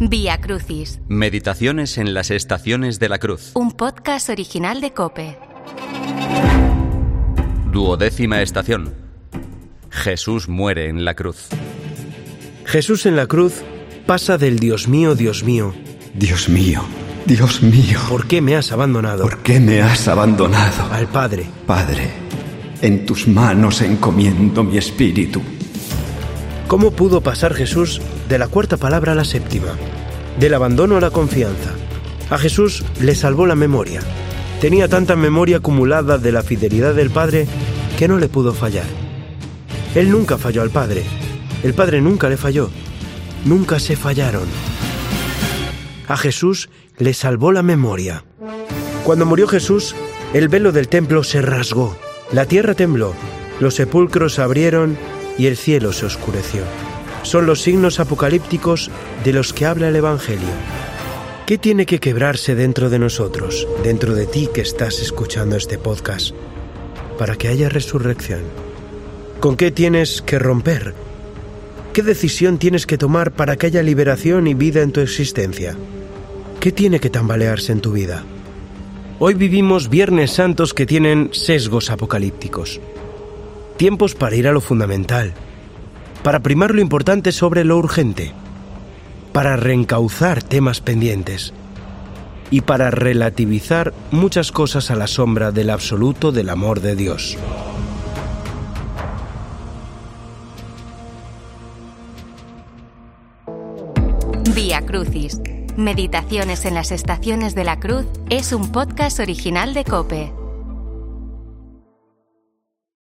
Vía Crucis, Meditaciones en las estaciones de la cruz. un podcast original de Cope. Duodécima estación. Jesús muere en la cruz. Jesús en la cruz pasa del Dios mío, Dios mío, Dios mío, Dios mío, ¿por qué me has abandonado? ¿por qué me has abandonado? Al Padre. Padre, en tus manos encomiendo mi espíritu. ¿Cómo pudo pasar Jesús de la cuarta palabra a la séptima? Del abandono a la confianza. A Jesús le salvó la memoria. Tenía tanta memoria acumulada de la fidelidad del Padre que no le pudo fallar. Él nunca falló al Padre. El Padre nunca le falló. Nunca se fallaron. A Jesús le salvó la memoria. Cuando murió Jesús, el velo del templo se rasgó, la tierra tembló, los sepulcros se abrieron y el cielo se oscureció. Son los signos apocalípticos de los que habla el Evangelio. ¿Qué tiene que quebrarse dentro de nosotros, dentro de ti que estás escuchando este podcast, para que haya resurrección? ¿Con qué tienes que romper? ¿Qué decisión tienes que tomar para que haya liberación y vida en tu existencia? ¿Qué tiene que tambalearse en tu vida? Hoy vivimos Viernes Santos que tienen sesgos apocalípticos. Tiempos para ir a lo fundamental, para primar lo importante sobre lo urgente, para reencauzar temas pendientes y para relativizar muchas cosas a la sombra del absoluto del amor de Dios. Vía Crucis, Meditaciones en las estaciones de la cruz es un podcast original de Cope.